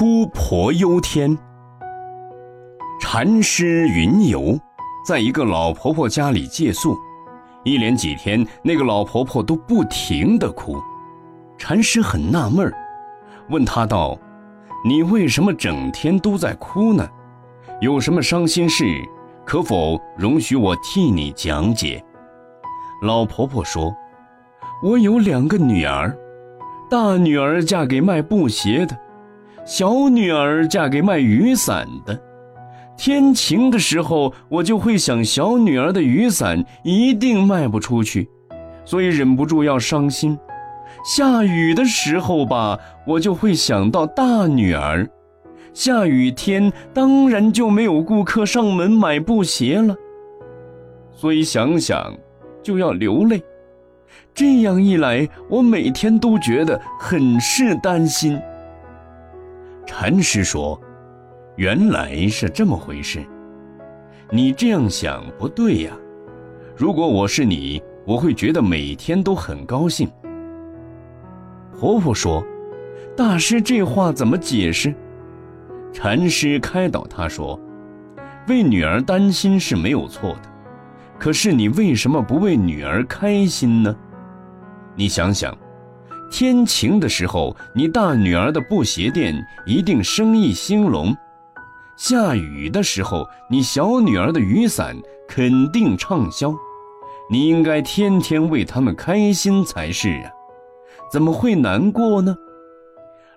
哭婆忧天。禅师云游，在一个老婆婆家里借宿，一连几天，那个老婆婆都不停的哭。禅师很纳闷儿，问她道：“你为什么整天都在哭呢？有什么伤心事？可否容许我替你讲解？”老婆婆说：“我有两个女儿，大女儿嫁给卖布鞋的，小女儿嫁给卖雨伞的。天晴的时候，我就会想小女儿的雨伞一定卖不出去，所以忍不住要伤心。下雨的时候吧，我就会想到大女儿，下雨天当然就没有顾客上门买布鞋了，所以想想。”就要流泪，这样一来，我每天都觉得很是担心。禅师说：“原来是这么回事，你这样想不对呀。如果我是你，我会觉得每天都很高兴。”婆婆说：“大师这话怎么解释？”禅师开导他说：“为女儿担心是没有错的。”可是你为什么不为女儿开心呢？你想想，天晴的时候，你大女儿的布鞋店一定生意兴隆；下雨的时候，你小女儿的雨伞肯定畅销。你应该天天为他们开心才是啊！怎么会难过呢？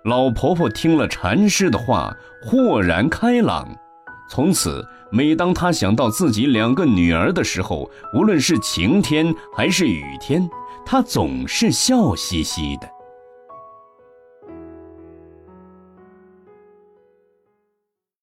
老婆婆听了禅师的话，豁然开朗。从此，每当她想到自己两个女儿的时候，无论是晴天还是雨天，他总是笑嘻嘻的。